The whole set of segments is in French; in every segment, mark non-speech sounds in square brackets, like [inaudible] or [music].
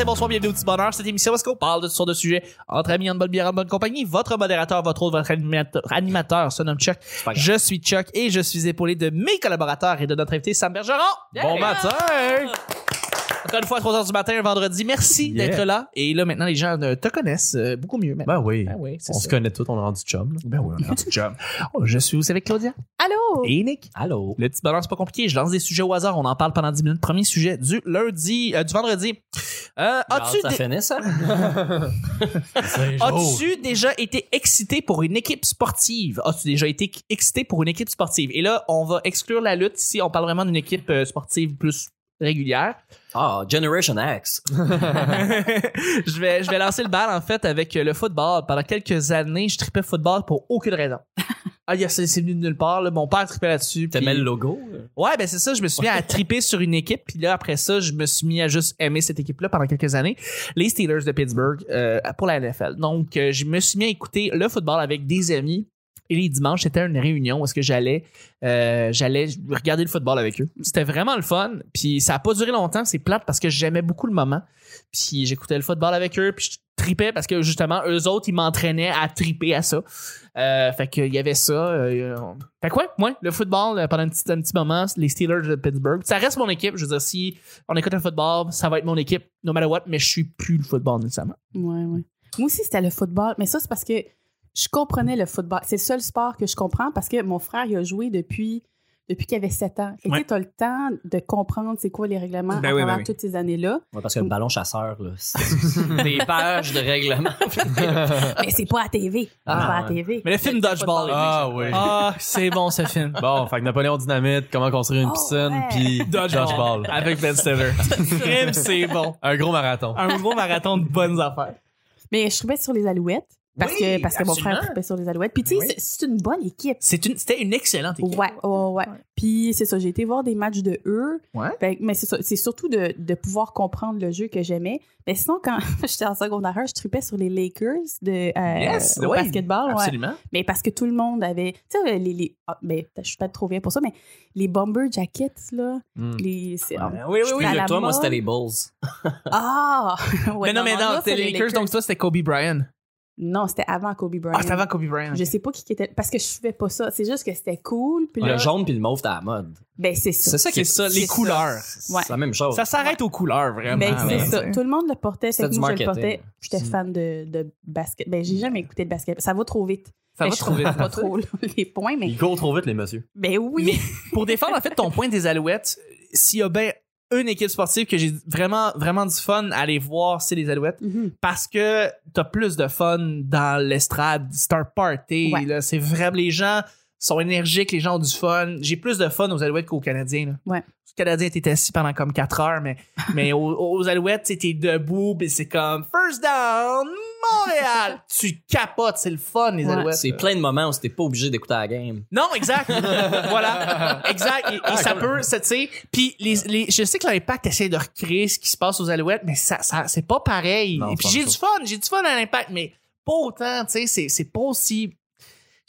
matin, bonsoir, bienvenue au petit bonheur. Cette émission, est-ce qu'on parle de toutes sortes de sujets entre amis, en bonne bière, en bonne compagnie? Votre modérateur, votre autre, votre animateur, animateur se nomme Chuck. Je suis Chuck et je suis épaulé de mes collaborateurs et de notre invité Sam Bergeron. Bon matin! Encore une fois, à 3h du matin, un vendredi. Merci Yeah. d'être là. Et là, maintenant, les gens euh, te connaissent euh, beaucoup mieux. maintenant. Ben oui. Ben oui, on ça. se connaît tous, on est rendu chum. là. Ben oui, on est rendu job. [laughs] Oh, Je suis aussi avec Claudia Allô? et Nick. Allô? Le petit bonheur, c'est pas compliqué. Je lance des sujets au hasard. On en parle pendant 10 minutes. Premier sujet du lundi, euh, du vendredi. Euh, as-tu ça dé- finit, ça? [laughs] As-tu déjà été excité pour une équipe sportive? As-tu déjà été excité pour une équipe sportive? Et là, on va exclure la lutte ici. On parle vraiment d'une équipe sportive plus régulière. Ah, Generation X. [laughs] [laughs] je, vais, je vais lancer le bal, en fait, avec le football. Pendant quelques années, je tripais football pour aucune raison. [laughs] Ah, c'est venu de nulle part. là. Mon père tripait là-dessus. T'aimais le logo? Ouais, ben c'est ça. Je me suis mis à triper sur une équipe. Puis là, après ça, je me suis mis à juste aimer cette équipe-là pendant quelques années. Les Steelers de Pittsburgh euh, pour la NFL. Donc, euh, je me suis mis à écouter le football avec des amis. Et les dimanches, c'était une réunion où que j'allais euh, j'allais regarder le football avec eux. C'était vraiment le fun. Puis ça a pas duré longtemps. C'est plate parce que j'aimais beaucoup le moment. Puis j'écoutais le football avec eux. Puis je tripais parce que justement, eux autres, ils m'entraînaient à triper à ça. Euh, fait qu'il y avait ça. euh, fait quoi? Moi, le football, euh, pendant un petit, un petit moment, les Steelers de Pittsburgh, ça reste mon équipe. Je veux dire, si on écoute un football, ça va être mon équipe, no matter what, mais je suis plus le football nécessairement. Ouais, ouais. Moi aussi, c'était le football. Mais ça, c'est parce que je comprenais le football. C'est le seul sport que je comprends parce que mon frère, il a joué depuis, depuis qu'il avait 7 ans. Et Ouais. tu as le temps de comprendre c'est quoi les règlements Ben à oui, ben oui. toutes ces années-là. Ouais, parce que le ballon chasseur, là, c'est [laughs] des pages de règlement. [laughs] Mais c'est pas à TV. Ah, pas à ouais. TV. Mais le film Dodgeball. Ah oui. Ah, c'est bon ce film. Bon, fait que Napoléon Dynamite, comment construire une Oh, piscine, puis Dodgeball. Avec Ben Stiller. [laughs] C'est bon. Un gros marathon. Un gros marathon de bonnes affaires. Mais je trouvais sur les Alouettes. Parce Oui, que, parce que mon frère trippait sur les Alouettes. Puis tu sais, Oui. c'est- une bonne équipe. C'est une, c'était une excellente équipe. Ouais, ouais, ouais. Puis c'est ça, j'ai été voir des matchs de eux. Ouais. Fait mais c'est ça, c'est surtout de, de pouvoir comprendre le jeu que j'aimais. Mais sinon, quand [laughs] j'étais en secondaire, je tripais sur les Lakers de, euh, Yes, au oui, basketball. ouais. Absolument. Mais parce que tout le monde avait. Tu sais, les. les ah, ben, je suis pas trop bien pour ça, mais les bomber jackets, là. Hmm. Les, c'est, ah, oui, la que toi, moi, c'était les Bulls. ah! [laughs] Ouais, mais non, mais non, c'était c'est les Lakers, donc toi, c'était Kobe Bryant. Non, c'était avant Kobe Bryant. Ah, c'était avant Kobe Bryant. Je sais pas qui était. Parce que je suivais pas ça. C'est juste que c'était cool. Puis là, Le jaune puis le mauve, t'es à la mode. ben, c'est ça. C'est ça qui C'est est ça, les couleurs. Ouais. C'est la même chose. Ça s'arrête aux couleurs, vraiment. Ben, c'est ça. Tout le monde le portait. Fait que moi, je le portais. J'étais fan de, de basket. Ben, j'ai jamais écouté de basket. Ça va trop vite. Ça Ben, va je trop vite. trouve Pas trop les points, mais. Ils courent trop vite, les messieurs. Ben oui. Mais pour défendre en fait ton point des Alouettes, s'il y a bien une équipe sportive que j'ai vraiment vraiment du fun à aller voir, c'est les Alouettes Mhm. parce que t'as plus de fun dans l'estrade, c'est un party Ouais. c'est vraiment les gens sont énergiques, les gens ont du fun. J'ai plus de fun aux Alouettes qu'aux Canadiens. Là. Ouais. Les Canadiens étaient assis pendant comme 4 heures, mais, [laughs] mais aux, aux Alouettes, t'es debout, c'est comme first down, Montréal. [laughs] tu capotes, c'est le fun, les Ouais. Alouettes. C'est plein de moments où t'es pas obligé d'écouter la game. Non, exact. [laughs] voilà. Exact. Et, et ça peut, tu sais. Puis les, les, je sais que l'impact essaie de recréer ce qui se passe aux Alouettes, mais ça, ça c'est pas pareil. Non, et puis j'ai du fun, j'ai du fun à l'impact, mais pas autant, tu sais. C'est, c'est pas aussi.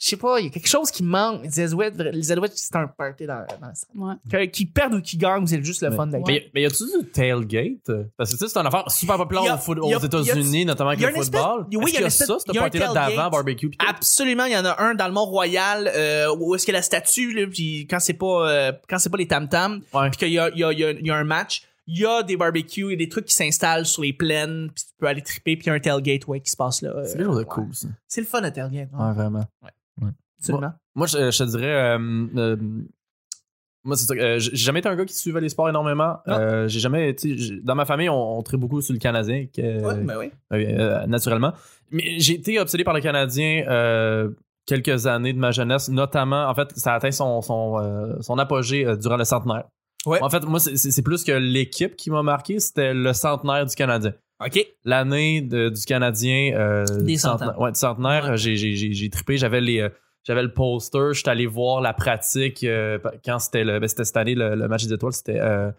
Je sais pas, il y a quelque chose qui manque. Les Alouettes, les Alouettes, c'est un party dans, dans. Ouais. Que- Qu'ils perdent ou qu'ils gagnent, c'est juste le Mais- fun d'être. Mais, mais y a-tu du tailgate? Parce que tu sais, c'est une affaire super populaire au foot- y a- aux États-Unis, notamment avec le espèce- football. oui, Est-ce y a y a espèce- ça, ce y a un party-là d'avant barbecue. Absolument, il y en a un dans le Mont-Royal euh, où est-ce que la statue là, puis quand c'est pas euh, quand c'est pas les tam tam, Ouais. puis qu'il y a, il y, a, il y, a, il y a un match, il y a des barbecues, il y a des trucs qui s'installent sur les plaines, puis tu peux aller triper, puis il y a un tailgate ouais, qui se passe là. euh, C'est quelque chose de ouais. cool, ça. C'est le fun à tailgate. ouais. Ouais, vraiment. Moi, je, je te dirais. euh, euh, moi, c'est ça. euh, j'ai jamais été un gars qui suivait les sports énormément. Euh, j'ai jamais. Dans ma famille, on, on trait beaucoup sur le Canadien, que- Ouais, ben oui. euh, naturellement. Mais j'ai été obsédé par le Canadien euh, quelques années de ma jeunesse, notamment. En fait, ça a atteint son, son, euh, son apogée euh, durant le centenaire. Ouais. En fait, moi, c'est- plus que l'équipe qui m'a marqué, c'était le centenaire du Canadien. OK. L'année du Canadien. euh, Des du cent ans. centenaire. Ouais, du centenaire, Ouais. j'ai trippé. J'avais les. J'avais le poster, j'étais allé voir la pratique euh, quand c'était le ben, c'était cette année le, le match des étoiles, c'était euh,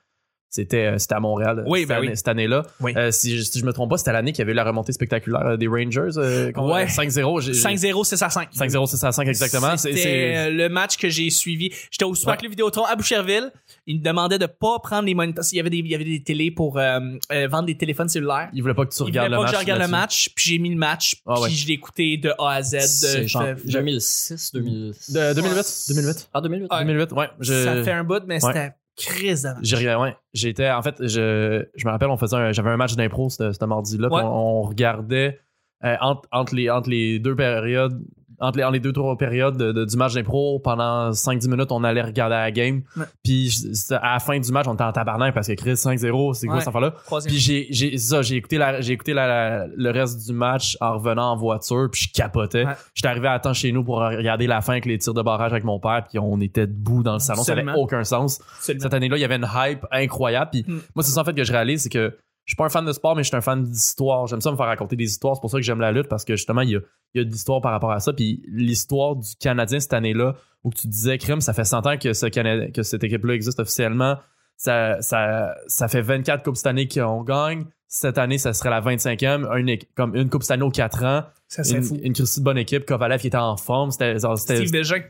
c'était euh, c'était à Montréal Oui, cette, ben année- oui. cette année-là. Oui. Euh, si, je- si je me trompe pas, c'était l'année qu'il y avait eu la remontée spectaculaire euh, des Rangers. euh, contre- Ouais. 5-0. j'ai- 5-0, 6 à 5. 5-0, 6 à 5 exactement. C'est- C'était c'est- le match que j'ai suivi. J'étais au Super Ouais. Club Vidéotron à Boucherville. Ils me demandaient de pas prendre les moniteurs. Il y avait des, il y avait des télés pour euh, euh, vendre des téléphones cellulaires. Il voulait pas que tu Ils voulaient regardes le pas match. que je regarde le match, puis j'ai mis le match, Ah puis ouais. je l'ai écouté de A à Z. De, genre de- 2006, 2006. De 2008. 2008. Ah, 2008. Ouais. 2008, ouais. Je- Ça fait un bout, mais Ouais. c'était crise. J'ai rien, ouais. J'étais, en fait, je, je me rappelle, on faisait un- j'avais un match d'impro ce mardi-là, Ouais. on, on regardait euh, entre, entre, les, entre les deux périodes, entre les, entre les deux, trois périodes de- de- du match d'impro, pendant 5-10 minutes, on allait regarder la game. Ouais. Puis à la fin du match, on était en tabarnak parce que Chris 5-0, c'est quoi cette affaire-là? Puis j'ai, j'ai, ça, j'ai écouté, la, j'ai écouté la, la- le reste du match en revenant en voiture, puis je capotais. J'étais arrivé à temps chez nous pour regarder la fin avec les tirs de barrage avec mon père, puis on était debout dans le salon, ça avait Absolument. aucun sens Absolument. cette année-là, il y avait une hype incroyable. Puis Mm. moi, c'est ça en fait que je réalise, c'est que je suis pas un fan de sport, mais je suis un fan d'histoire. J'aime ça me faire raconter des histoires. C'est pour ça que j'aime la lutte parce que justement, il y a, il y a de l'histoire par rapport à ça. Puis l'histoire du Canadien cette année-là, où tu disais, Crime, ça fait 100 ans que, ce que cette équipe-là existe officiellement. Ça, ça, ça fait 24 Coupes cette année qu'on gagne. Cette année, ça serait la 25e. Une, comme une Coupe cette année aux 4 ans. Ça, c'est Une, fou. une de bonne équipe. Kovalev qui était en forme. C'était, c'était, Steve Bégin.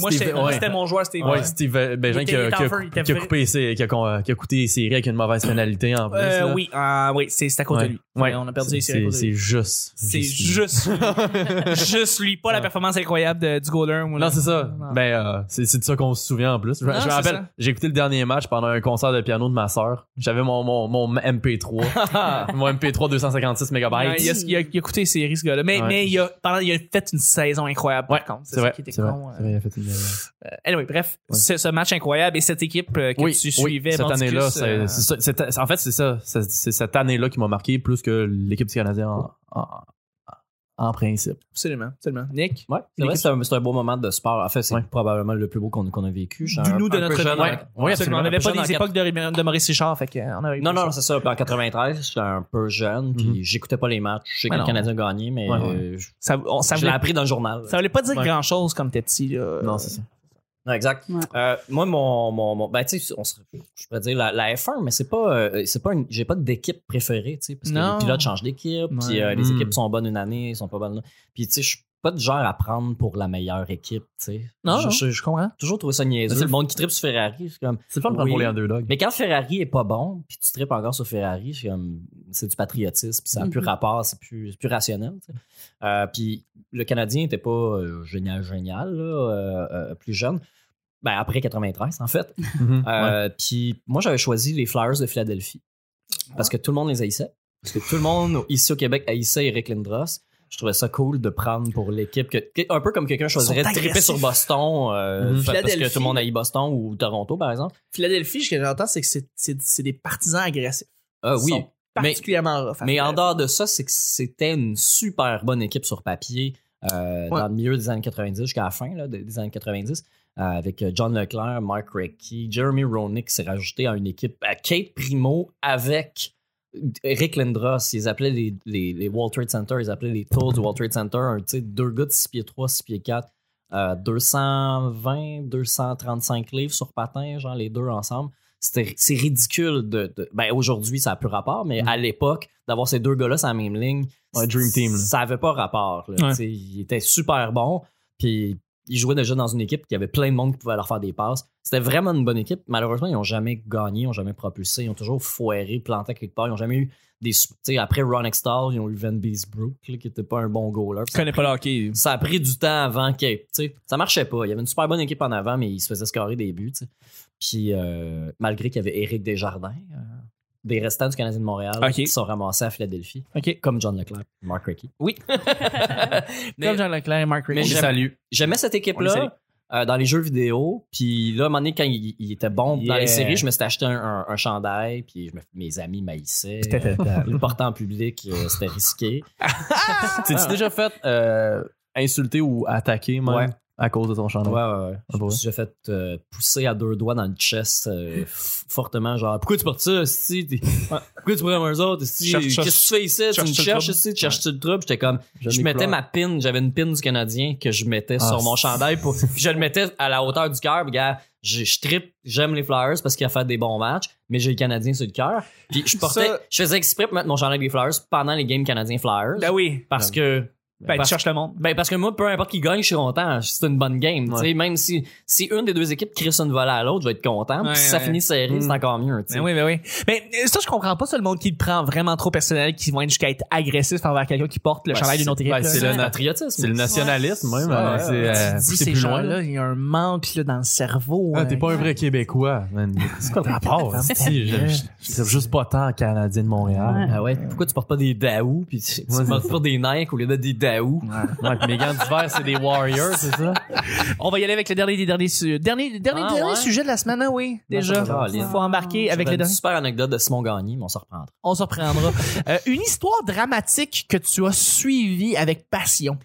Moi, ouais. c'était mon joueur, Steve Ouais. Steve euh, Bégin Il qui a, qui a- qui a coupé ses- qui a, con- qui a coûté les séries avec une mauvaise pénalité en plus. Euh, là. oui, ah, oui, c'est à cause Ouais. de lui. Ouais. On a perdu C'est- les séries C'est juste. C'est juste lui. juste, lui, [laughs] pas la performance incroyable de- du Golden. Non, c'est ça. Non. Ben, euh, c'est de ça qu'on se souvient en plus. Je, Non, je me rappelle, j'ai écouté le dernier match pendant un concert de piano de ma sœur. J'avais mon, mon, mon MP3. [laughs] mon MP3 256 Ouais, mégabytes. il, a, il, écouté les séries, ce gars-là. Mais, il, a, pendant, il a fait une saison incroyable, par contre. c'est vrai. ça qui était il a fait une- anyway, bref, c'est ce match incroyable et cette équipe euh, que oui, tu oui, suivais, cette année-là, c'est- euh, c'est ça- c'est- en fait, c'est ça. C'est c'est cette année-là qui m'a marqué plus que l'équipe du Canadien en, en, en principe. Absolument, absolument. Nick? Ouais, c'est vrai, c'est un, c'est un beau moment de sport. En fait, c'est Ouais. probablement le plus beau qu'on qu'on a vécu. Du nous de notre jeune vie. Ouais. Oui, Absolument. On n'avait pas des époques de, de Maurice Richard, fait qu'on avait Non, non, c'est ça. Puis en 93, j'étais un peu jeune, puis Mhm. j'écoutais pas les matchs. Je sais que le. Canadien a gagné, mais Ouais, euh, je, ça, on- ça je l'ai appris dans le journal. ça voulait pas dire Ouais. grand-chose comme t'es petit. Là. Non, c'est ça. Exact. Ouais. Euh, moi, mon, mon, mon- ben, tu sais, on se- je pourrais dire la, la F1, mais c'est pas, euh, c'est pas une, j'ai pas d'équipe préférée, tu sais, parce que Non. les pilotes changent d'équipe, puis euh, les Mm. équipes sont bonnes une année, ils sont pas bonnes. là. Puis, tu sais, je suis pas du genre à prendre pour la meilleure équipe, tu sais. Non, je, je- je comprends. toujours trouvé ça niaiseux. C'est le monde qui tripe sur Ferrari, c'est comme. C'est le fun de prendre pour les underdogs. Mais quand Ferrari est pas bon, puis tu tripes encore sur Ferrari, c'est comme c'est du patriotisme, puis ça n'a plus Mhm. rapport, c'est plus, c'est plus rationnel. tu sais. Euh, puis le Canadien était pas euh, génial, génial, là, euh, plus jeune. Ben, après 93, en fait. Mhm. Euh, Puis moi, j'avais choisi les Flyers de Philadelphie. Parce que tout le monde les haïssait. Parce que tout le monde ici au Québec haïssait Eric Lindros. Je trouvais ça cool de prendre pour l'équipe. que- un peu comme quelqu'un choisirait de triper sur Boston euh, Mhm. parce que Philadelphie. tout le monde haït Boston ou Toronto, par exemple. Philadelphie, ce que j'entends, c'est que c'est- des partisans agressifs. Ah Ils oui. sont particulièrement rough. à Mais en dehors de ça, c'est que c'était une super bonne équipe sur papier euh, Ouais. dans le milieu des années 90 jusqu'à la fin là, des des années 90. euh, avec John Leclerc, Mark Recchi, Jeremy Roenick s'est rajouté à une équipe à Kate Primo avec Eric Lindros. Ils appelaient les, les, les World Trade Center, ils appelaient les Tours du World Trade Center. Un, deux gars de 6 pieds 3, 6 pieds 4, euh, 220, 235 livres sur patin, genre les deux ensemble. C'était- C'est ridicule de, de- ben aujourd'hui ça a plus rapport mais Mm. à l'époque d'avoir ces deux gars-là sur la même ligne Ouais, Dream Team, là. ça avait pas rapport là. Ouais. Ils étaient super bons puis ils jouaient déjà dans une équipe qui avait plein de monde qui pouvait leur faire des passes c'était vraiment une bonne équipe malheureusement ils ont jamais gagné ils ont jamais propulsé ils ont toujours foiré planté quelque part ils ont jamais eu des tu sais après Ron Extall ils ont eu Van Beesbrook qui était pas un bon goaler Je connais pas le hockey. ça a pris du temps avant que, ça marchait pas. Il y avait une super bonne équipe en avant, mais il se faisait scorer des buts. Puis, euh, malgré qu'il y avait Éric Desjardins, euh, des restants du Canadien de Montréal qui sont ramassés à Philadelphie, comme John Leclerc, Mark Recchi. Oui. [laughs] mais Comme Jean Leclerc et Mark Rickey. j'aime- j'aimais cette équipe-là euh, dans les jeux vidéo. Puis là, à un moment donné, quand il, il était bon dans les séries, je me suis acheté un, un- un chandail, puis je me- mes amis maïssaient. Euh, le porter en public, euh, c'était risqué. [laughs] T'es-tu déjà fait euh, insulter ou attaquer, même? Ouais. À cause de ton chandail. Ouais, ouais, ouais. Je me suis déjà fait euh, pousser à deux doigts dans le chest euh, [laughs] fortement, genre, pourquoi tu portes ça, si Pourquoi tu prends un autres, esti? Cherche- Qu'est-ce que tu fais ici? Tu me cherches ici? Tu cherches-tu le trouble? J'étais comme, je mettais ma pin, j'avais une pin du Canadien que je mettais Ah, sur mon chandail pour, puis [laughs] je le mettais à la hauteur du cœur, gars, je, je trippe, j'aime les Flyers parce qu'il a fait des bons matchs, mais j'ai le Canadien sur le cœur. Puis je portais, Ça- je faisais exprès pour mettre mon chandail des Flyers pendant les games Canadiens Flyers. Ben oui. Parce que, Ben, tu parce- cherches le monde. ben parce que moi, peu importe qui gagne, je suis content. C'est une bonne game. tu sais. Même si, si une des deux équipes crisse une volée à l'autre, je vais être content. Ouais, Puis si ça ouais. finit serré, c'est Mm. encore mieux. tu sais. Ben oui, ben oui. Mais ça, je comprends pas ça, le monde qui le prend vraiment trop personnel, qui vont être jusqu'à être agressif envers quelqu'un qui porte le Ben, chandail d'une autre équipe. ben, là. c'est C'est le patriotisme. C'est le nationalisme, même. Ouais, euh, ouais, c'est, ouais. euh, tu dis c'est ces plus loin. gens-là, il y a un manque là, dans le cerveau. Ah, hein. t'es pas un vrai Québécois, man. [laughs] C'est quoi le rapport? Je- je- Je suis juste pas tant Canadien de Montréal. Ah ouais. Pourquoi tu portes pas des Daou puis tu, tu Ouais, portes pas des Nike au lieu de des Daou? Ouais, puis mes gants d'hiver, c'est des Warriors, c'est ça? On va y aller avec le dernier des derniers, su- dernier, dernier, Ah, dernier ouais? sujet de la semaine, hein, oui, Ben, déjà. Il faut embarquer avec le une dernier. super anecdote de Simon Gagné, mais on se reprendra. On s'en reprendra. [laughs] Euh, une histoire dramatique que tu as suivie avec passion.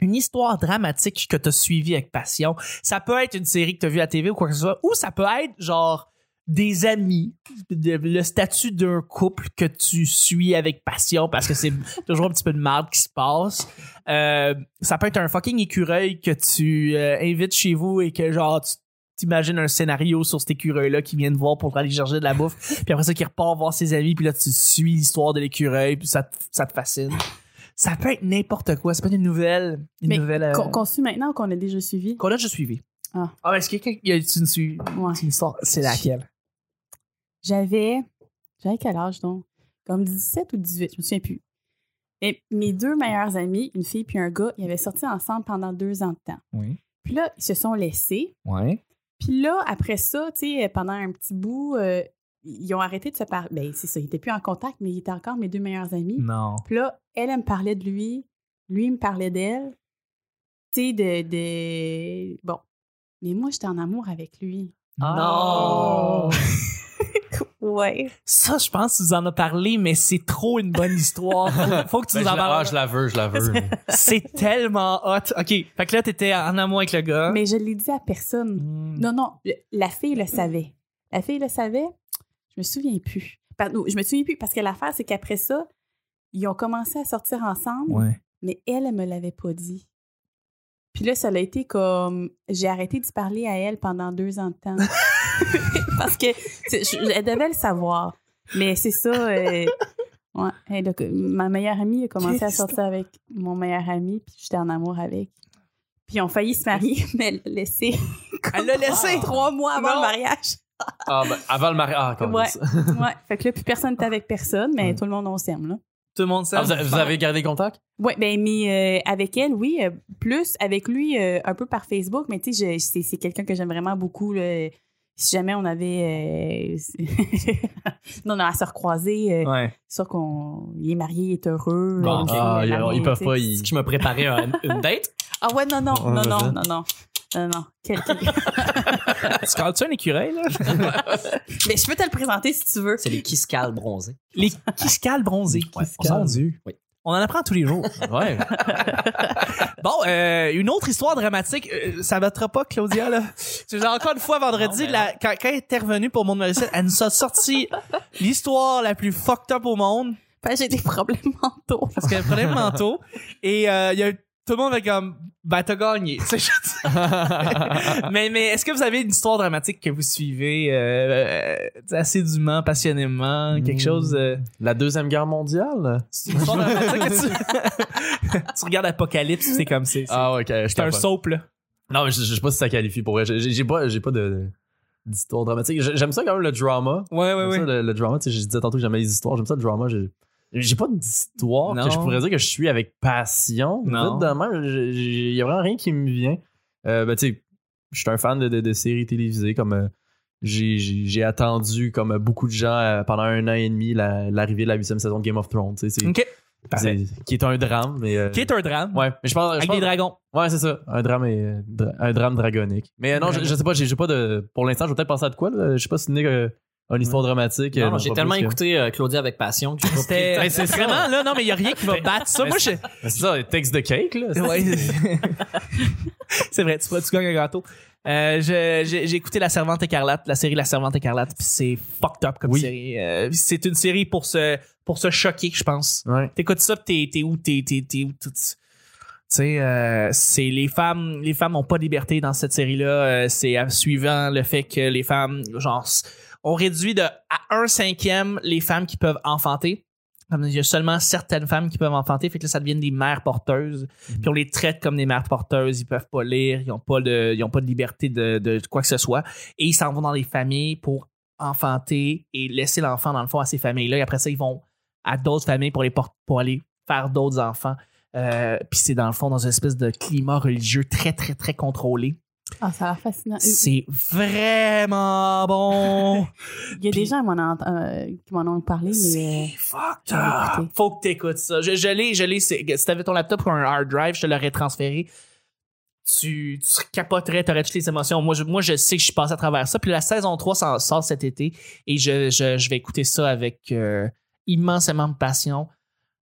Une histoire dramatique que tu as suivie avec passion. Ça peut être une série que tu as vue à la TV ou quoi que ce soit, ou ça peut être genre des amis, de- le statut d'un couple que tu suis avec passion parce que c'est [laughs] toujours un petit peu de merde qui se passe. Euh, ça peut être un fucking écureuil que tu euh, invites chez vous et que genre tu t'imagines un scénario sur cet écureuil-là qui vient te voir pour aller chercher de la bouffe [laughs] puis après ça qui repart voir ses amis puis là tu suis l'histoire de l'écureuil puis ça te, ça te fascine. Ça peut être n'importe quoi, c'est pas une nouvelle, une Mais nouvelle euh, Qu'on suit maintenant ou qu'on a déjà suivi? qu'on a déjà suivi. Ah. Ah, est-ce qu'il y a une, Ouais. une histoire? C'est laquelle? J'avais. J'avais quel âge donc? Comme 17 ou 18, je me souviens plus. Et mes deux meilleurs amis, une fille puis un gars, ils avaient sorti ensemble pendant deux ans de temps. Oui. Puis là, ils se sont laissés. Ouais. Puis là, après ça, tu sais, pendant un petit bout, euh, ils ont arrêté de se parler. Ben, c'est ça, ils étaient plus en contact, mais ils étaient encore mes deux meilleurs amis. Non. Puis là, elle, elle me parlait de lui. Lui, il me parlait d'elle. Tu sais, de, de. Bon. Mais moi, j'étais en amour avec lui. Non. [laughs] Ouais. Ça, je pense que tu nous en as parlé, mais c'est trop une bonne histoire. Faut, faut que tu [laughs] Ben, nous je, en la, ah, parles. je la veux, je la veux. C'est tellement hot. OK. Fait que là, t'étais en amour avec le gars. Mais je l'ai dit à personne. Hmm. Non, non, la fille le savait. La fille le savait. Je me souviens plus. Pardon, je me souviens plus parce que l'affaire, c'est qu'après ça, ils ont commencé à sortir ensemble, Ouais. mais elle, elle me l'avait pas dit. Puis là, ça a été comme. J'ai arrêté de parler à elle pendant deux ans de temps. [laughs] [laughs] parce que elle devait le savoir. Mais c'est ça. euh, ouais, ma meilleure amie a commencé à sortir avec mon meilleur ami, puis j'étais en amour avec. Puis ils ont failli se marier, [laughs] mais elle l'a laissé. Elle l'a laissé? Trois mois avant Non. le mariage. Ah, ben, avant le mariage. Ah, comme Ouais. ça. Ouais. Fait que là, plus personne n'était avec personne, mais Ouais. tout le monde, on s'aime, là. Tout le monde sait. Ah, vous, avez- gardé contact? Ouais, ben, mais euh, avec elle, oui. euh, plus avec lui, euh, un peu par Facebook, mais tu sais, c'est quelqu'un que j'aime vraiment beaucoup, là. Si jamais on avait. euh, [laughs] non, non, à se recroiser, euh, Ouais. c'est sûr qu'on il est marié, il est heureux. Bon, euh, Ah, ils, peuvent pas. tu. Ils... Je me préparais à une, date? Ah ouais, non, non, non, non, non, non. Non, non. Quel- quel- [laughs] Tu calmes-tu un écureuil, là? [laughs] mais je peux te le présenter si tu veux. C'est les Kiskal bronzés. Les Kiskal bronzés. Ouais, Dieu. Oui. On en apprend tous les jours. [laughs] Ouais. [laughs] Bon, euh, une autre histoire dramatique. Euh, ça battra pas, Claudia, là? C'est genre, encore une fois, vendredi, Non, mais la- quand, quand elle est intervenue pour Monde Mauricien, elle nous a sorti [laughs] l'histoire la plus fucked up au monde. Parce que j'ai des problèmes mentaux. Parce qu'elle prenait le manteau. Et euh, il y a tout le monde avait comme, ben, t'as gagné. [laughs] [laughs] Mais mais est-ce que vous avez une histoire dramatique que vous suivez euh, euh, assidûment, passionnément, quelque Hmm. chose... euh, La Deuxième Guerre mondiale? c'est une histoire dramatique que tu... [laughs] tu regardes Apocalypse, c'est comme c'est. Ah, ok. c'est un soap, là. Non, mais je, je sais pas si ça qualifie pour vrai. J'ai j'ai pas, j'ai pas de d'histoire dramatique. J'ai- J'aime ça quand même le drama. Ouais, ouais, J'aime ouais. ça, le, le drama, tu sais, je disais tantôt que j'aimais les histoires. J'aime ça le drama. J'ai j'ai pas d'histoire que je pourrais dire que je suis avec passion. Non. J'ai- y a vraiment rien qui me vient. Euh, ben, tu sais, je suis un fan de, de, de séries télévisées comme euh, j'ai- attendu comme beaucoup de gens euh, pendant un an et demi la- l'arrivée de la huitième saison de Game of Thrones. C'est, OK. Parfait. c'est- qui est un drame, mais Qui est un drame. ouais. Mais je pense, je Avec pense- des dragons. Ouais, c'est ça. Un drame, et, dra- un drame dragonique. Mais non, je, je sais pas, j'ai pas de. Pour l'instant, je vais peut-être penser à de quoi. Là. Je sais pas si Nick. Euh, Une histoire dramatique. euh, Non, j'ai pas tellement écouté euh, Claudia avec passion que j'ai pas C'était Ben, c'est [laughs] vraiment là, non, mais il y a rien qui va battre ça. Moi, je. Ben, C'est ça, texte de cake, là. Ouais. [laughs] c'est vrai, tu, tu gagnes un gâteau. Euh, je- j'ai j'ai écouté La Servante écarlate, la série La Servante écarlate, puis c'est fucked up comme Oui. série. Euh, c'est une série pour se pour se choquer, je pense. Ouais. T'écoutes ça, pis t'es t'es où t'es t'es t'es où tout- Tu sais, euh, c'est les femmes, les femmes n'ont pas de liberté dans cette série-là. Euh, c'est euh, suivant le fait que les femmes, genre, on réduit de à un cinquième les femmes qui peuvent enfanter. Il y a seulement certaines femmes qui peuvent enfanter, fait que là, ça devient des mères porteuses. Puis on les traite comme des mères porteuses. Ils peuvent pas lire, ils ont pas de, ils ont pas de liberté de, de quoi que ce soit. Et ils s'en vont dans les familles pour enfanter et laisser l'enfant dans le fond à ces familles-là. Et après ça, ils vont à d'autres familles pour, les pour aller faire d'autres enfants. Euh, puis c'est dans le fond dans une espèce de climat religieux très, très, très contrôlé. Ah, ça a l'air fascinant. C'est vraiment bon. [laughs] Il y a des gens qui m'en ont, euh, qui m'en ont parlé, mais. C'est fucked up. écouter. Faut que t'écoutes ça. Je, je l'ai, je l'ai. c'est- Si t'avais ton laptop ou un hard drive, je te l'aurais transféré. Tu, tu capoterais, t'aurais toutes les émotions. Moi je, moi, je sais que je suis passé à travers ça. Puis la saison 3 s'en sort cet été et je, je, je vais écouter ça avec euh, immensément de passion.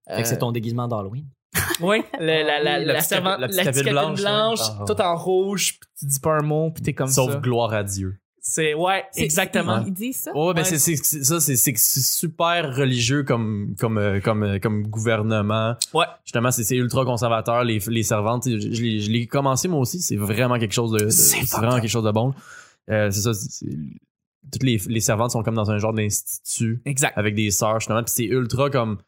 Fait que c'est ton déguisement d'Halloween. [laughs] Oui, la, la, Oui, la, la petite servante- la petite la petite capine capine blanche. Ah. tout en rouge, puis tu dis pas un mot, puis t'es comme Sauf ça. gloire à Dieu. C'est ouais, C'est- exactement. Ils disent ça? Ouais, ben Ouais. c'est c'est c'est- ça c'est super religieux comme comme euh, comme euh, comme gouvernement. Ouais. Justement, c'est c'est ultra conservateur les les servantes, je, je l'ai je l'ai commencé moi aussi, c'est vraiment quelque chose de, de- C'est vraiment quelque chose de bon. Euh, c'est ça c'est- c'est- toutes les les servantes sont comme dans un genre d'institut Exact. avec des sœurs justement, puis c'est ultra comme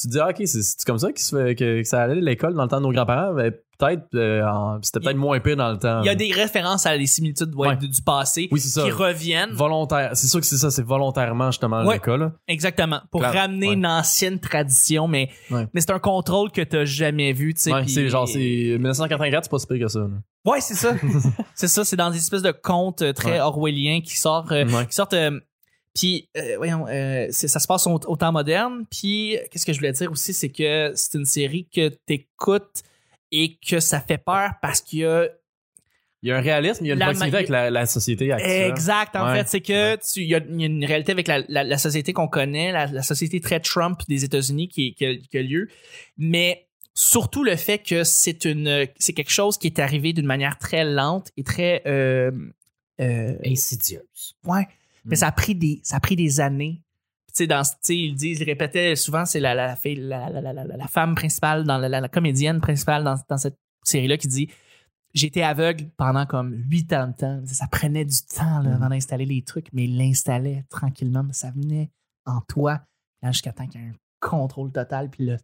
tu te dis ah, OK, c'est comme ça se fait que, que ça allait à l'école dans le temps de nos grands-parents, ben, peut-être euh, c'était peut-être moins pire dans le temps. Il y a des références à les similitudes ouais, Ouais. du, du passé Oui, qui reviennent. volontaire, c'est sûr que c'est ça, c'est volontairement justement Ouais. le cas là. Exactement. Pour Claire, ramener une ancienne tradition, mais, mais c'est un contrôle que t'as jamais vu, tu c'est genre, c'est 1984, c'est pas si pire que ça. là. Ouais, c'est ça. [laughs] c'est ça, c'est dans des espèces de contes euh, très orwelliens qui sortent, euh, qui sortent. euh, puis, euh, voyons, euh, ça se passe au, au temps moderne. Puis, qu'est-ce que je voulais dire aussi, c'est que c'est une série que t'écoutes et que ça fait peur parce qu'il y a Il y a un réalisme, il y a une La proximité avec la, la société actuelle. Exact, en Ouais. fait, c'est que tu il y, a il y a une réalité avec la, la, la société qu'on connaît, la, la société très Trump des États-Unis qui, qui, a- qui a lieu, mais surtout le fait que c'est une c'est quelque chose qui est arrivé d'une manière très lente et très euh, euh, Insidieuse. ouais, mais Mm. ça a pris des ça a pris des années. Tu sais, dans, ils disent, ils répétaient souvent, c'est la, la, la, la, la, la, la femme principale, dans la, comédienne principale dans, dans cette série-là qui dit J'étais aveugle pendant comme huit ans de temps. Ça prenait du temps là, Mm. avant d'installer les trucs, mais il l'installait tranquillement. mais Ça venait en toi jusqu'à temps qu'il y ait un contrôle total. Puis là,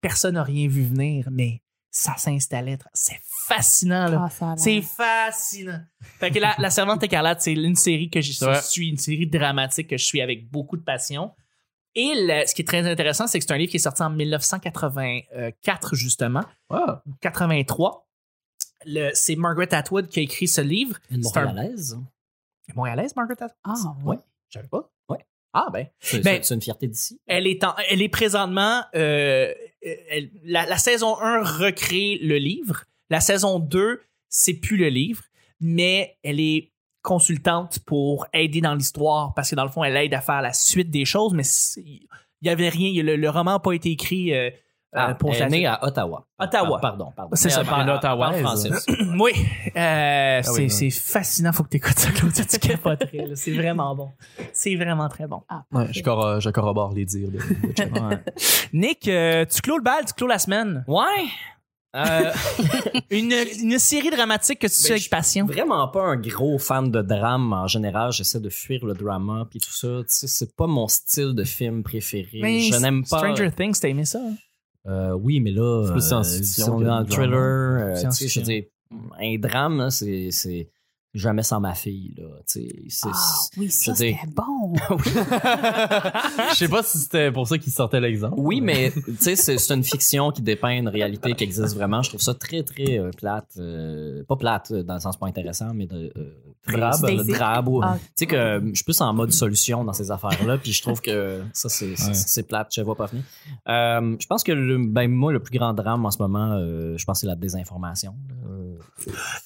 personne n'a rien vu venir, mais ça s'installait. C'est fascinant. Là. Ah, C'est fascinant. Fait que la, la Servante écarlate, c'est une série que je Ouais. suis, une série dramatique que je suis avec beaucoup de passion. Et le- ce qui est très intéressant, c'est que c'est un livre qui est sorti en 1984, justement, ou 83. Le- C'est Margaret Atwood qui a écrit ce livre. Une C'est un- Montréalaise. Montréalaise, Margaret Atwood? Ah, Ouais. ouais. Je savais pas. Ah, ben. C'est Ben- c'est une fierté d'ici. Elle est, en- elle est présentement. euh, elle- la, la saison 1 recrée le livre. La saison 2, c'est plus le livre, mais elle est consultante pour aider dans l'histoire parce que dans le fond, elle aide à faire la suite des choses, mais il y avait rien. Le, le roman n'a pas été écrit euh, Ah, euh, pour elle est née à Ottawa. Ottawa. Ah, pardon, pardon. C'est ça, parle français aussi. [laughs] Oui, euh, c'est oui, c'est fascinant. Faut que tu écoutes ça, Claudia. Tu capoterais. C'est vraiment bon. C'est vraiment très bon. Ah, ouais, je, corro- je corrobore les dires de, de Chuck. Nick, euh, tu clôt le bal, tu clôt la semaine. Ouais. Euh, [laughs] Une, une série dramatique que tu suis Ben, avec je- passion. vraiment pas un gros fan de drame en général. J'essaie de fuir le drama puis tout ça. Tu sais, c'est pas mon style de film préféré. Mais je n'aime pas. Stranger Things, t'as aimé ça? hein? Euh, oui, mais là, C'est euh, science-fiction si on est dans le thriller. euh, tu sais, je Science-fiction. veux dire, un drame, c'est jamais sans ma fille. Là, tu sais, c'est- Ah, oui, ça, c'était bon. [laughs] Je sais pas si c'était pour ça qu'il sortait l'exemple. Oui, mais tu sais, c'est une fiction qui dépeint une réalité qui existe vraiment. Je trouve ça très, très euh, plate. euh, pas plate euh, dans le sens pas intéressant, mais de, euh, drabe, drabe. Ah. Tu sais que je suis plus en mode solution dans ces affaires-là, puis je trouve que ça, c'est Ouais. plate, je vois pas venir. Euh, je pense que le, ben, moi, le plus grand drame en ce moment, euh, je pense que c'est la désinformation. Euh,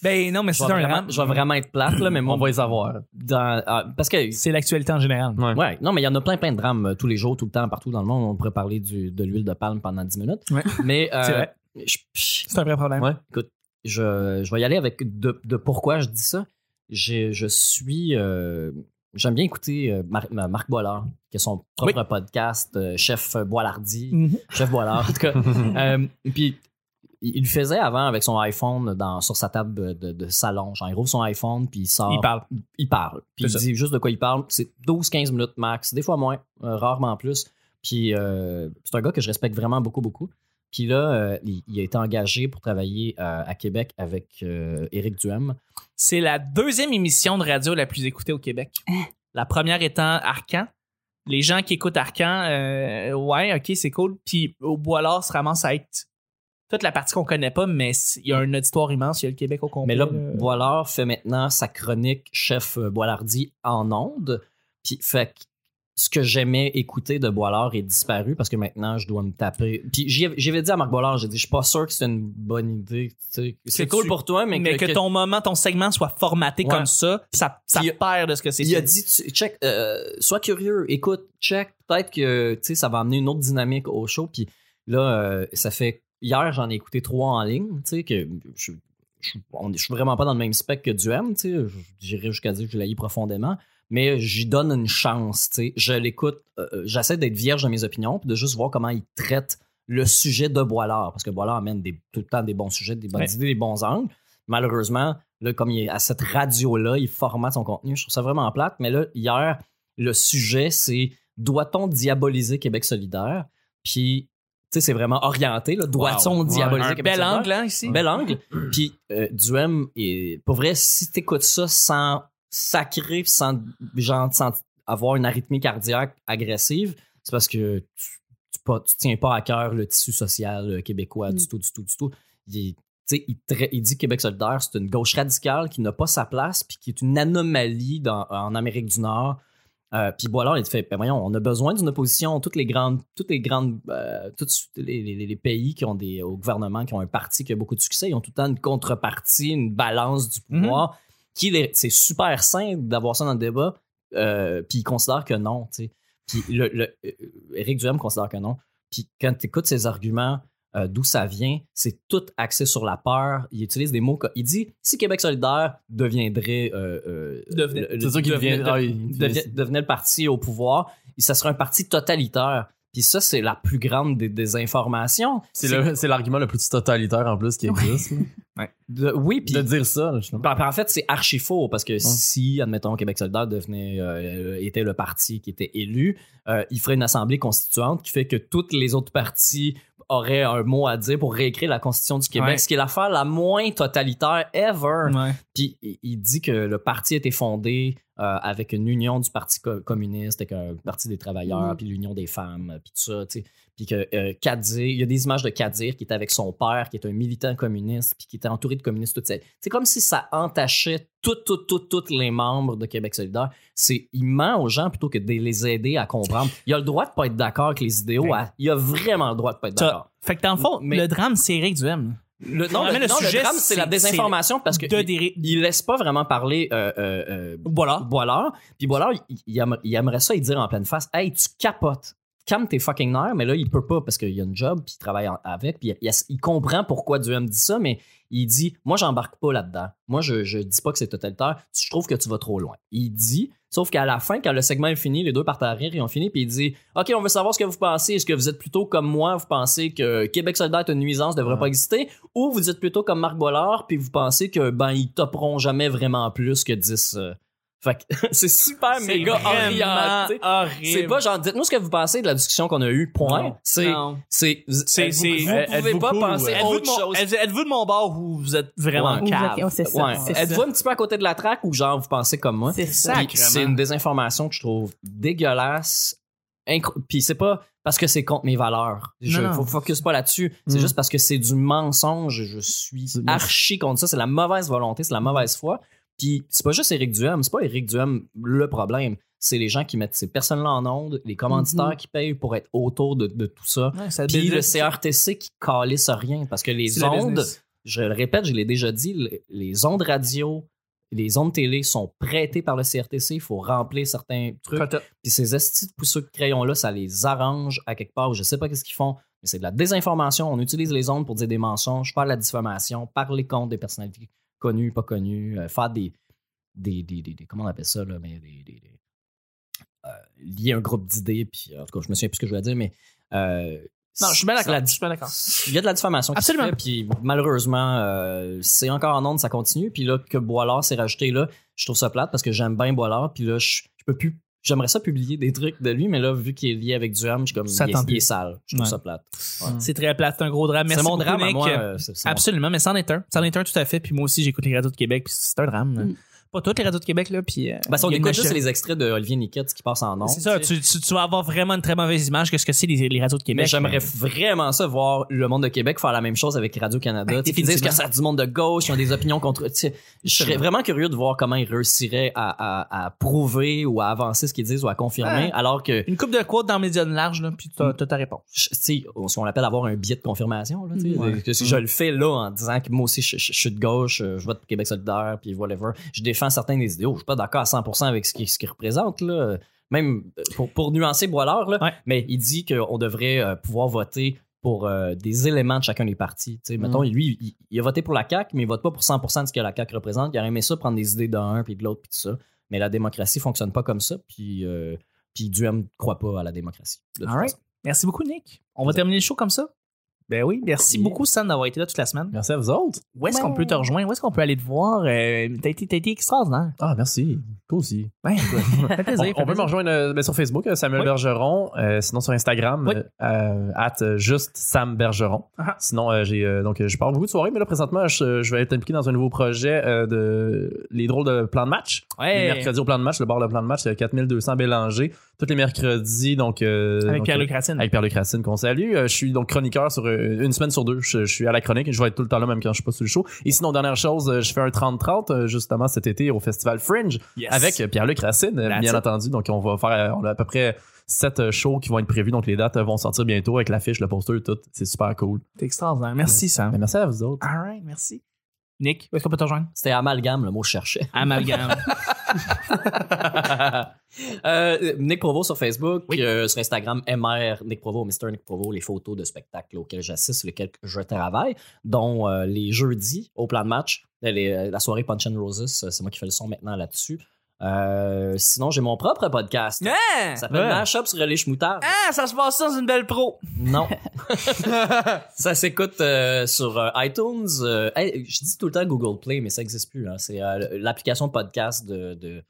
Ben non, mais c'est un drame. je vais vraiment être plate, là, mais [clears throat] moi, On va les avoir. dans, ah, parce que C'est l'actualité en général. Ouais. Ouais, non, mais il y en a plein, plein de drames euh, tous les jours, tout le temps, partout dans le monde. On pourrait parler du, de l'huile de palme pendant 10 minutes. Ouais. [laughs] Mais euh, C'est vrai. je, je- C'est un vrai problème. Ouais. je, je vais y aller avec de, de pourquoi je dis ça. J'ai- Je suis. euh, J'aime bien écouter euh, Mar- Marc Boilard, qui a son propre podcast, euh, Chef Boilardi. Mhm. Chef Boilard, en tout cas. [laughs] Euh, puis il le faisait avant avec son iPhone dans, sur sa table de, de salon. Genre, il rouvre son iPhone, puis il sort. Il parle. Il parle. Puis il ça. dit juste de quoi il parle. C'est 12-15 minutes max, des fois moins, euh, rarement plus. Puis euh, c'est un gars que je respecte vraiment beaucoup, beaucoup. Puis là, euh, il, il a été engagé pour travailler euh, à Québec avec euh, Éric Duhem. C'est la deuxième émission de radio la plus écoutée au Québec. La première étant Arcan. Les gens qui écoutent Arcan, euh, ouais, ok, c'est cool. Puis au Boilard se ramasse à être toute la partie qu'on connaît pas, mais il y a un auditoire immense, il y a le Québec au complet. Mais là, là. Boilard fait maintenant sa chronique Chef euh, Boilardi en ondes. Puis fait que ce que j'aimais écouter de Boilard est disparu parce que maintenant je dois me taper. Puis j'avais dit à Marc Boilard, j'ai dit, je suis pas sûr que c'est une bonne idée. C'est cool tu- pour toi, mais, mais, que, ton moment, ton segment soit formaté Ouais. comme ça, ça, ça perd de ce que c'est. Il a dit, tu- check, euh, sois curieux, écoute, check, peut-être que ça va amener une autre dynamique au show. Puis là, euh, ça fait. Hier, j'en ai écouté trois en ligne, tu sais, que je, je, on- je suis vraiment pas dans le même spec que Duhem, tu sais, j'irais jusqu'à dire que je l'ai profondément, mais j'y donne une chance, tu sais. Je l'écoute, euh, euh, j'essaie d'être vierge de mes opinions, puis de juste voir comment il traite le sujet de Boilard, parce que Boilard amène des, tout le temps des bons sujets, des bonnes Ouais. idées, des bons angles. Malheureusement, là, comme il est à cette radio-là, il formate son contenu. Je trouve ça vraiment plate. Mais là, hier, le sujet, c'est doit-on diaboliser Québec solidaire? Puis, sais, c'est vraiment orienté. là. Doit-on Wow. diaboliser un bel angle, hein, ici. Bel angle. Puis, euh, Duhem, est, pour vrai, si t'écoutes ça sans sacrer, sans, genre, sans avoir une arythmie cardiaque agressive, c'est parce que tu, tu, pas- tu tiens pas à cœur le tissu social euh, québécois Mm. du tout, du tout, du tout. Il, il, tra- il dit que Québec solidaire, c'est une gauche radicale qui n'a pas sa place, puis qui est une anomalie dans- en Amérique du Nord. Euh, puis Boilard, il fait, ben voyons, on a besoin d'une opposition. Toutes les grandes, toutes les grandes, euh, tous les, les- les pays qui ont des, au gouvernement, qui ont un parti qui a beaucoup de succès, ils ont tout le temps une contrepartie, une balance du pouvoir. qui les- c'est super sain d'avoir ça dans le débat. euh, puis il considère que non, tu sais. Puis le, le- euh, Duhem considère que non. Puis quand tu écoutes ses arguments, euh, d'où ça vient, c'est tout axé sur la peur. Il utilise des mots. Il dit si Québec solidaire deviendrait. euh, euh, Devenait. le- le- C'est ça qu'il devenait- devient- le parti au pouvoir, ça serait un parti totalitaire. Puis ça, c'est la plus grande des désinformations. C'est le- c'est l'argument le plus totalitaire en plus qui existe. [laughs] De- oui, puis de dire ça, justement. en fait, c'est archi faux parce que si, admettons, Québec solidaire devenait, euh, était le parti qui était élu, euh, il ferait une assemblée constituante qui fait que tous les autres partis auraient un mot à dire pour réécrire la constitution du Québec, Ouais. ce qui est l'affaire la moins totalitaire ever. Puis il- dit que le parti a été fondé euh, avec une union du Parti co- communiste, avec un Parti des travailleurs, puis l'union des femmes, puis tout ça. Puis que euh, Kadir, il y a des images de Kadir qui était avec son père, qui est un militant communiste, puis qui était entouré de communistes toute sa C'est comme si ça entachait toutes, toutes, toutes, toutes les membres de Québec solidaire. C'est, il ment aux gens plutôt que de les aider à comprendre. [laughs] Il a le droit de pas être d'accord avec les idéaux. Ouais. à- il a vraiment le droit de pas être d'accord. Fait que dans le fond, Mais- le drame, c'est Eric Duhem. Le, non, le, le non, le sujet, drame, c'est la désinformation parce que il, laisse pas vraiment parler euh, euh, euh. Boilard. Puis Boilard, il aimerait ça, il dire en pleine face Hey, tu capotes. Calme tes fucking nerfs, mais là, il peut pas parce qu'il a une job, puis il travaille en- avec, puis il, il comprend pourquoi Duhem dit ça, mais il dit Moi, j'embarque pas là-dedans. Moi, je, je dis pas que c'est totalitaire. Je trouve que tu vas trop loin. Il dit, sauf qu'à la fin, quand le segment est fini, les deux partent à rire, ils ont fini, puis il dit OK, on veut savoir ce que vous pensez. Est-ce que vous êtes plutôt comme moi, vous pensez que Québec solidaire est une nuisance, devrait pas exister, ou vous êtes plutôt comme Marc Bollard, puis vous pensez que ben ils toperont jamais vraiment plus que 10. euh. Fait que [laughs] c'est super méga vraiment orienté. horrible. C'est pas genre, dites-nous ce que vous pensez de la discussion qu'on a eue, point. Non. C'est, Non. c'est, C'est- vous, c'est- vous? êtes-vous pouvez pas cool, penser ouais. Êtes-vous de, autre mon, chose? êtes- êtes-vous de mon bord ou vous êtes vraiment cave? êtes- oh, c'est ça. Ouais. c'est ça. Êtes-vous un petit peu à côté de la traque ou genre vous pensez comme moi? C'est ça. Puis C'est une désinformation que je trouve dégueulasse. Incro- Puis c'est pas parce que c'est contre mes valeurs. Je Non, non. faut focus pas là-dessus. C'est Mm. juste parce que c'est du mensonge. Je suis C'est- archi contre ça. C'est la mauvaise volonté, c'est la mauvaise foi. Puis c'est pas juste Éric Duhem, c'est pas Éric Duhem le problème. C'est les gens qui mettent ces personnes-là en onde, les commanditaires Mhm. qui payent pour être autour de, de tout ça. Ouais, ça Puis le CRTC qui calisse rien parce que les ondes, je le répète, je l'ai déjà dit, le- les ondes radio, les ondes télé sont prêtées par le CRTC. Il faut remplir certains trucs. Puis ces estis de pousseux de crayons-là, ça les arrange à quelque part. Je sais pas qu'est-ce qu'ils font, mais c'est de la désinformation. On utilise les ondes pour dire des mensonges, faire de la diffamation, parler contre des personnalités connues, pas connues, euh, faire des, des, des, des- Comment on appelle ça, là? Mais des. euh, lier un groupe d'idées, puis en tout cas, je me souviens plus ce que je voulais dire, mais. euh, Non, je suis bien d'accord. la- Je suis bien d'accord. il y a de la diffamation qui se Absolument. fait, puis malheureusement, c'est encore en onde, ça continue. Puis là, que Boilard s'est rajouté là, je trouve ça plate parce que j'aime bien Boilard. Puis là, je, je peux plus. J'aimerais ça publier des trucs de lui, mais là, vu qu'il est lié avec Duham, je suis comme. Ça il, est, il sale. Je trouve Ouais. ça plate. C'est très plate, c'est un gros drame. C'est mon drame à moi. euh, Absolument, mais c'en est un. C'en est un tout à fait. Puis moi aussi, j'écoute les radios de Québec, puis c'est un drame. Mm. Pas toutes les radios de Québec, là. Puis, euh, Ben, si on écoute juste les extraits de Olivier Niquette qui passent en ondes. C'est ça, tu tu, tu- vas avoir vraiment une très mauvaise image que ce que c'est les, les radios de Québec. Mais j'aimerais vraiment ça voir le monde de Québec faire la même chose avec Radio-Canada. Ben, sais, qu'ils disent que a du monde de gauche, ils ont des opinions contre. Je serais vraiment curieux de voir comment ils réussiraient à, à- à prouver ou à avancer ce qu'ils disent ou à confirmer, alors que Une coupe de quotes dans média de large, là, puis t'as ta réponse. je- tu sais, ce qu'on appelle avoir un biais de confirmation. Là, Ouais. si je le fais là en disant que moi aussi je, je- je suis de gauche, euh, je vote pour Québec solidaire, puis whatever, je défends certains des idéaux. Je suis pas d'accord à 100% avec ce qu'il ce qu'il représente. Là. Même euh, pour, pour nuancer Boilard, là, Ouais. mais il dit qu'on devrait euh, pouvoir voter pour euh, des éléments de chacun des partis. Sais, Mettons, lui, il, il a voté pour la CAQ, mais il vote pas pour 100% de ce que la CAQ représente. Il aurait aimé ça prendre des idées d'un puis de l'autre, puis tout ça. Mais la démocratie fonctionne pas comme ça, puis, euh, puis Duhem ne croit pas à la démocratie. de toute All right. façon. Merci beaucoup, Nick. On va terminer le show comme ça? Ben oui, merci beaucoup, Sam, d'avoir été là toute la semaine. Merci à vous autres. Où est-ce qu'on peut te rejoindre? Où est-ce qu'on peut aller te voir? Euh, t'as, été, t'as été extraordinaire. Ah, merci. Toi aussi. Ben, ça fait plaisir. [laughs] On, fait on peut me rejoindre euh, ben, sur Facebook, euh, Samuel Oui. Bergeron. euh, sinon sur Instagram, Oui. euh, at juste Sam Bergeron. Ah. Sinon, euh, j'ai euh, donc je parle beaucoup de soirées, mais là présentement, je, je vais être impliqué dans un nouveau projet euh, de les drôles de plan de match. Les Ouais. mercredis au plan de match, le bar de plan de match, euh, 4200 Bélanger. Tous les mercredis, donc euh, Avec donc, euh, Racine. avec Pierre-Luc Racine qu'on salue. Euh, je suis donc chroniqueur sur euh, une semaine sur deux. Je, je suis à la chronique. Je vais être tout le temps là, même quand je suis pas sur le show. Et sinon, dernière chose, euh, je fais un 30-30 euh, justement cet été au Festival Fringe Yes. avec euh, Pierre-Luc Racine, euh, That's bien it. entendu. Donc, on va faire, euh, on a à peu près sept euh, shows qui vont être prévus. Donc, les dates euh, vont sortir bientôt avec l'affiche, le poster, tout. C'est super cool. T'es extraordinaire. Merci, Sam. Mais merci à vous autres. All right, merci. Nick, où est-ce qu'on peut te rejoindre? C'était amalgame, le mot que je cherchais. [laughs] Amalgame. [laughs] Euh, Nick Provo sur Facebook, Oui. euh, sur Instagram, MR Nick Provo, Mr. Nick Provo, les photos de spectacles auxquels j'assiste, sur lesquels je travaille, dont euh, les jeudis au plan de match, les- la soirée Punch and Roses, c'est moi qui fais le son maintenant là-dessus. Euh, sinon, j'ai mon propre podcast. Ah! Ça s'appelle Ouais. Mashup sur les Schmoutards. Ah, ça se passe dans une belle pro. Non. [laughs] ça s'écoute euh, sur euh, iTunes. euh, hey, je dis tout le temps Google Play, mais ça n'existe plus. hein. C'est euh, l'application podcast de, de,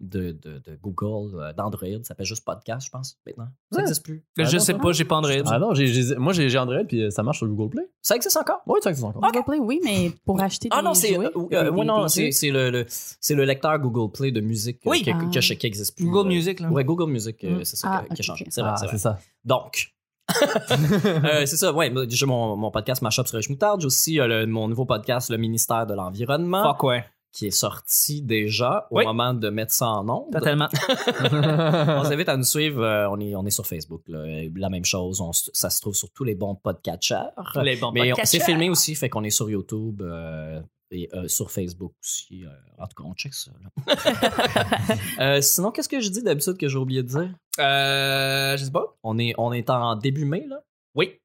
de, de- de Google, euh, d'Android. Ça s'appelle juste podcast, je pense, maintenant. Ça Ouais. n'existe plus. Ah, je non, sais pas, j'ai pas Android. Ah non, j'ai- j'ai- moi j'ai Android puis euh, ça marche sur Google Play. Ça existe encore? Oui, ça existe encore. Google Play, oui, mais pour acheter des Ah non, c'est jouets, euh, des- euh, non, c'est c'est le, le- c'est le lecteur Google Play de musique euh, Oui. qui, Ah. qui existe plus. Google Music, là. Ouais, Google Music, Mm. c'est ça Ah, qui a- qui a ok, changé. ok. C'est vrai, Ah, c'est vrai. c'est ça. Donc, [laughs] euh, c'est ça, ouais. J'ai mon, mon podcast Mashup sur les Schmoutards. J'ai aussi euh, le- mon nouveau podcast, Le ministère de l'Environnement, Fuck ouais. Qui est sorti déjà au Oui. moment de mettre ça en ondes. Totalement. [laughs] On vous invite à nous suivre. euh, on, est, on est sur Facebook. là. La même chose. On ça se trouve sur tous les bons podcatchers. Les bons Mais s'est filmé aussi, fait qu'on est sur YouTube euh, et euh, sur Facebook aussi. en tout cas, on check ça. là. [laughs] Sinon, qu'est-ce que je dis d'habitude que j'ai oublié de dire? Je sais pas. On est, on est en début mai, là? Oui.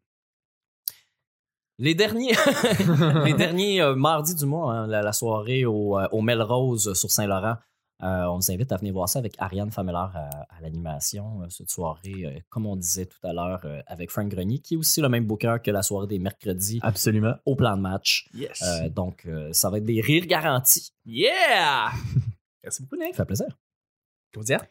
Les derniers, [laughs] les derniers euh, mardis du mois, hein, la, la soirée au, euh, au Melrose sur Saint-Laurent, euh, on vous invite à venir voir ça avec Ariane Fameler à, à l'animation. euh, cette soirée, euh, comme on disait tout à l'heure, euh, avec Frank Grenier, qui est aussi le même booker que la soirée des mercredis Absolument. au plan de match. Yes. Euh, donc, euh, ça va être des rires garantis. yeah! [laughs] Merci beaucoup, Nick. Ça fait plaisir. Claudia?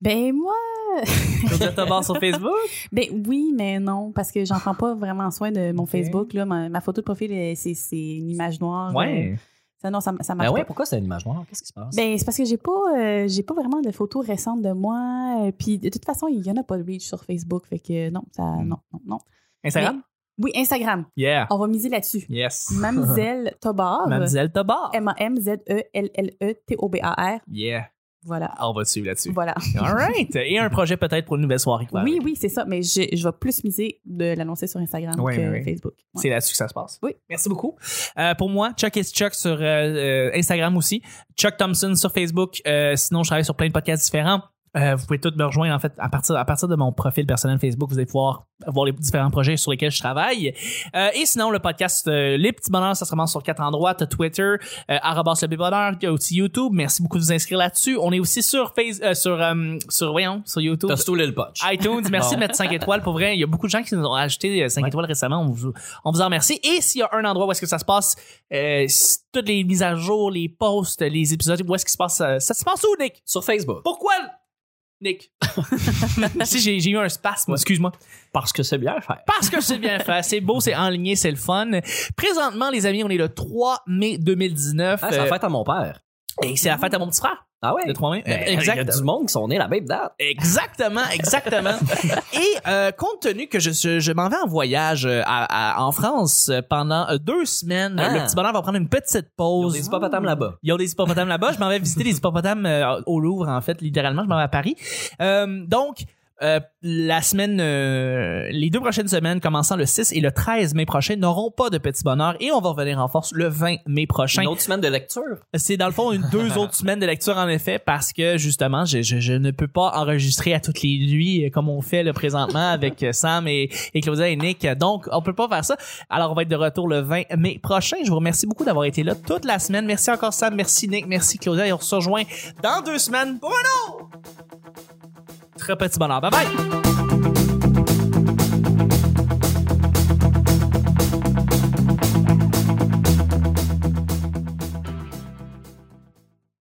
Ben moi, [laughs] Tabar sur Facebook? ben oui, mais non, parce que j'en prends pas vraiment soin de mon Ok. Facebook. Là. Ma, ma photo de profil, euh, c'est une image noire. Ouais. Ça, non, ça, ça marche Ben ouais, pas. pourquoi c'est une image noire? Qu'est-ce qui se passe? Ben, c'est parce que j'ai pas, euh, j'ai pas vraiment de photos récentes de moi. euh, Puis de toute façon, il y en a pas de reach sur Facebook. Fait que non, ça, Hmm. non, non, non. Instagram? Oui, Instagram. Yeah. On va miser là-dessus. Yes. Mamzelle [laughs] Tobar. Mademoiselle Tobar. M-A-M-Z-E-L-L-E-T-O-B-A-R. Yeah. Voilà. On va te suivre là-dessus. Voilà. [laughs] All right. Et un projet peut-être pour une nouvelle soirée. va Oui, oui, c'est ça. Mais je, je vais plus miser de l'annoncer sur Instagram Oui, que oui. Facebook. Ouais. C'est là-dessus que ça se passe. Oui. Merci beaucoup. Euh, pour moi, Chuck is Chuck sur euh, euh, Instagram aussi. Chuck Thompson sur Facebook. Euh, sinon, je travaille sur plein de podcasts différents. Euh, vous pouvez tous me rejoindre en fait à partir à partir de mon profil personnel Facebook. Vous allez pouvoir voir les différents projets sur lesquels je travaille. Euh, et sinon, le podcast euh, Les Petits Bonheurs, ça se commence sur quatre endroits. T'as Twitter, euh, arrobas le bonheur, il y a aussi YouTube. Merci beaucoup de vous inscrire là-dessus. On est aussi sur Face, euh, sur euh, sur voyons, sur YouTube. T'as stoulé le punch. iTunes. Merci de mettre 5 [laughs] étoiles. Pour vrai, il y a beaucoup de gens qui nous ont ajouté 5 Ouais. étoiles récemment. On vous, on vous en remercie. Et s'il y a un endroit où est-ce que ça se passe, euh, toutes les mises à jour, les posts, les épisodes, où est-ce qu'il se passe, ça se passe où, Nick? Sur Facebook. Pourquoi? Nick. [laughs] si j'ai j'ai eu un spasme, excuse-moi. Parce que c'est bien fait. Parce que c'est bien fait, c'est beau, c'est enligné, c'est le fun. Présentement, les amis, on est le 3 mai 2019. Ah, c'est la euh, fête à mon père. Et c'est la fête à mon petit frère. Ah ouais? Le 3 mai. Ben, Euh, Il y a du monde qui sont nés la même date. Exactement, exactement. [laughs] Et euh, compte tenu que je, je, je m'en vais en voyage euh, à, à- en France euh, pendant euh, deux semaines, Ah. le petit bonheur va prendre une petite Ils ont pause. des hippopotames là-bas. Ils ont des hippopotames là-bas. Je m'en vais visiter les hippopotames euh, au Louvre, en fait, littéralement. Je m'en vais à Paris. Euh, donc, euh, la semaine, euh, les deux prochaines semaines, commençant le 6 et le 13 mai prochain, n'auront pas de petit bonheur et on va revenir en force le 20 mai prochain. Une autre semaine de lecture? C'est dans le fond une [laughs] deux autres semaines de lecture en effet parce que justement je, je, je ne peux pas enregistrer à toutes les nuits euh, comme on fait le présentement avec euh, Sam et, et Claudia et Nick. Donc on peut pas faire ça. Alors on va être de retour le 20 mai prochain. Je vous remercie beaucoup d'avoir été là toute la semaine. Merci encore Sam. Merci Nick. Merci Claudia. Et on se rejoint dans deux semaines pour un autre très petit bonheur bye bye